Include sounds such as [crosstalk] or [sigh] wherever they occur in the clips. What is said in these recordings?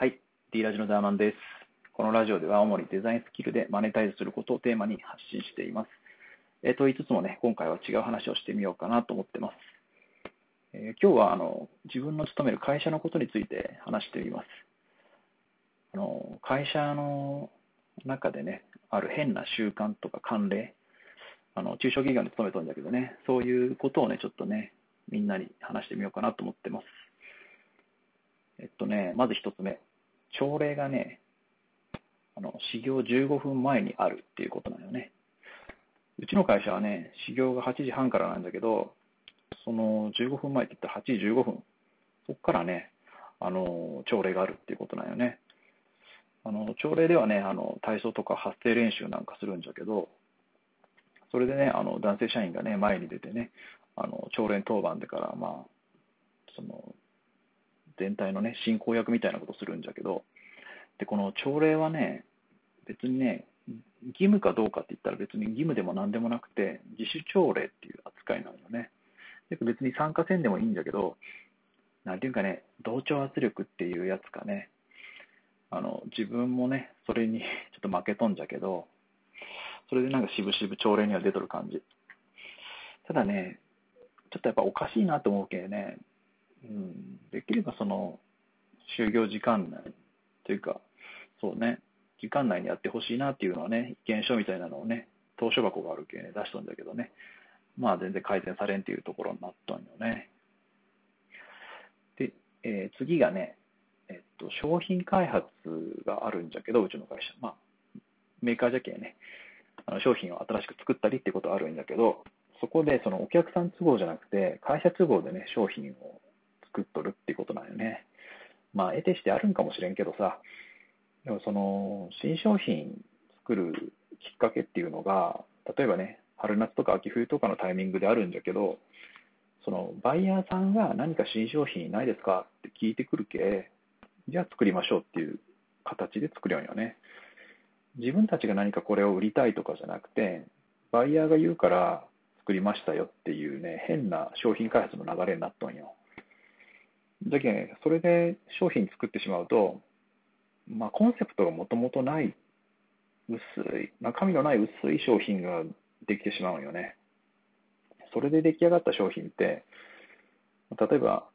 はい、D ラジのダーマンです。このラジオでは主にデザインスキルでマネタイズすることをテーマに発信しています。えー、と言いつつもね、今回は違う話をしてみようかなと思ってます。えー、今日はあの自分の勤める会社のことについて話してみます。あの会社の中でね、ある変な習慣とか慣例、あの中小企業に勤めたんだけどね、そういうことをね、ちょっとね、みんなに話してみようかなと思ってます。えっとね、まず一つ目。朝礼がね、あの、始業15分前にあるっていうことなのよね。うちの会社はね、始業が8時半からなんだけど、その15分前って言ったら8時15分。そこからね、あの、朝礼があるっていうことなんよね。あの、朝礼ではね、あの、体操とか発声練習なんかするんじゃけど、それでね、あの、男性社員がね、前に出てね、あの、朝礼当番でから、まあ、その、全体のね、進行役みたいなことするんじゃけど、で、この朝礼はね、別にね、義務かどうかって言ったら別に義務でも何でもなくて、自主朝礼っていう扱いなのよね。で別に参加せんでもいいんだけど、なんていうかね、同調圧力っていうやつかね、あの、自分もね、それに [laughs] ちょっと負けとんじゃけど、それでなんか渋々朝礼には出とる感じ。ただね、ちょっとやっぱおかしいなと思うけね、うん、できればその、就業時間内というか、そうね、時間内にやってほしいなっていうのはね、意見書みたいなのをね、投書箱があるけね、出しとんだけどね、まあ全然改善されんっていうところになったんよね。で、えー、次がね、えっと、商品開発があるんじゃけど、うちの会社。まあ、メーカーじゃけね、あの商品を新しく作ったりってことあるんだけど、そこでそのお客さん都合じゃなくて、会社都合でね、商品を作っとるっていうことなんよね。まあ、得てしてあるんかもしれんけどさ、でもその、新商品作るきっかけっていうのが、例えばね、春夏とか秋冬とかのタイミングであるんじゃけど、そのバイヤーさんが何か新商品ないですかって聞いてくるけ、じゃあ作りましょうっていう形で作るようよね。自分たちが何かこれを売りたいとかじゃなくて、バイヤーが言うから作りましたよっていうね、変な商品開発の流れになっとんよ。だけ、それで商品作ってしまうと、まあ、コンセプトがもともとない、薄い、中身のない薄い商品ができてしまうよね。それで出来上がった商品って、例えば、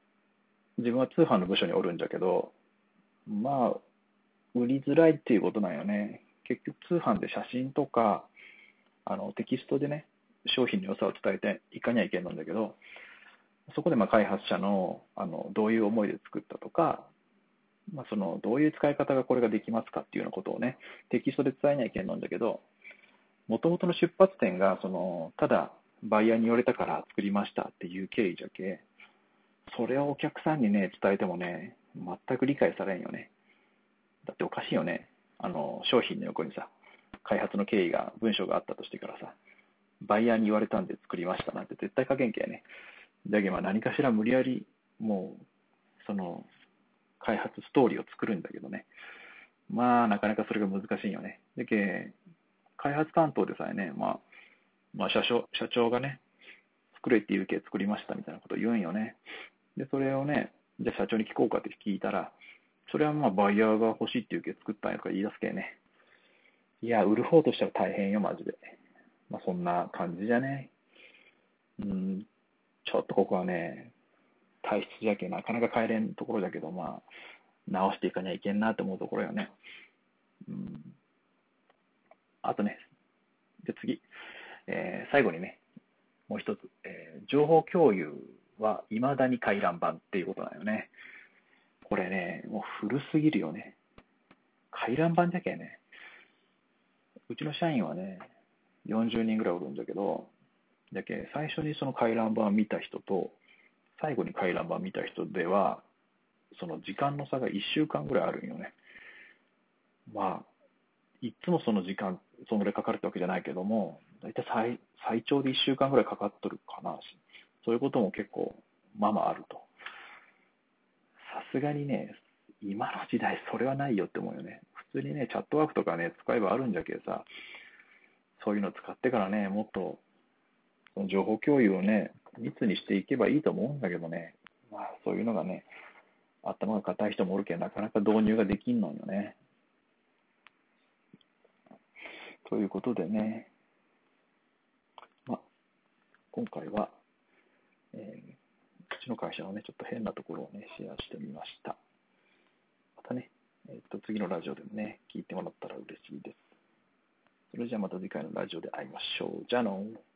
自分は通販の部署におるんじゃけど、まあ、売りづらいっていうことなんよね。結局通販で写真とか、あのテキストでね、商品の良さを伝えていかにはいけないんだけど、そこでまあ開発者のあのどういう思いで作ったとか、まあ、そのどういう使い方がこれができますかっていうようなことをね、テキストで伝えないけんなんだけど、もともとの出発点がそのただバイヤーに言われたから作りましたっていう経緯じゃけ、それをお客さんにね、伝えてもね、全く理解されんよね。だっておかしいよね。あの、商品の横にさ、開発の経緯が、文章があったとしてからさ、バイヤーに言われたんで作りましたなんて絶対書けんけやね。だけどまあ何かしら無理やり、もう、その、開発ストーリーを作るんだけどね。まあ、なかなかそれが難しいよね。だけ開発担当でさえね、まあ、まあ、社長、社長がね、作れって言うけ作りましたみたいなこと言うんよね。で、それをね、じゃあ社長に聞こうかって聞いたら、それはまあバイヤーが欲しいって言うけ作ったんやとか言い出すけね。いや、売る方としては大変よ、マジで。まあ、そんな感じじゃね。うん、ちょっとここはね、体質じゃけなかなか帰れんところだけど、まあ、直していかにゃいけんなと思うところよね。うん、あとね、で次、えー、最後にね、もう一つ、えー、情報共有は未だに回覧板っていうことだよね。これね、もう古すぎるよね。回覧板じゃけね。うちの社員はね、40人ぐらいおるんだけど、だけ最初にその回覧板を見た人と、最後に回覧板を見た人では、その時間の差が1週間ぐらいあるんよね。まあ、いつもその時間、そのぐらいかかるってわけじゃないけども、大体最最長で1週間ぐらいかかっとるかな。そういうことも結構、まあまああると。さすがにね、今の時代それはないよって思うよね。普通にね、チャットワークとかね、使えばあるんじゃけどさ、そういうの使ってからね、もっと情報共有をね、密にしていけばいいと思うんだけどね、まあそういうのがね、頭が固い人もおるけど、なかなか導入ができんのよね。ということでね、まあ、今回は、えー、うちの会社のね、ちょっと変なところをね、シェアしてみました。またね、えっ、ー、と、次のラジオでもね、聞いてもらったら嬉しいです。それじゃあまた次回のラジオで会いましょう。じゃあのー。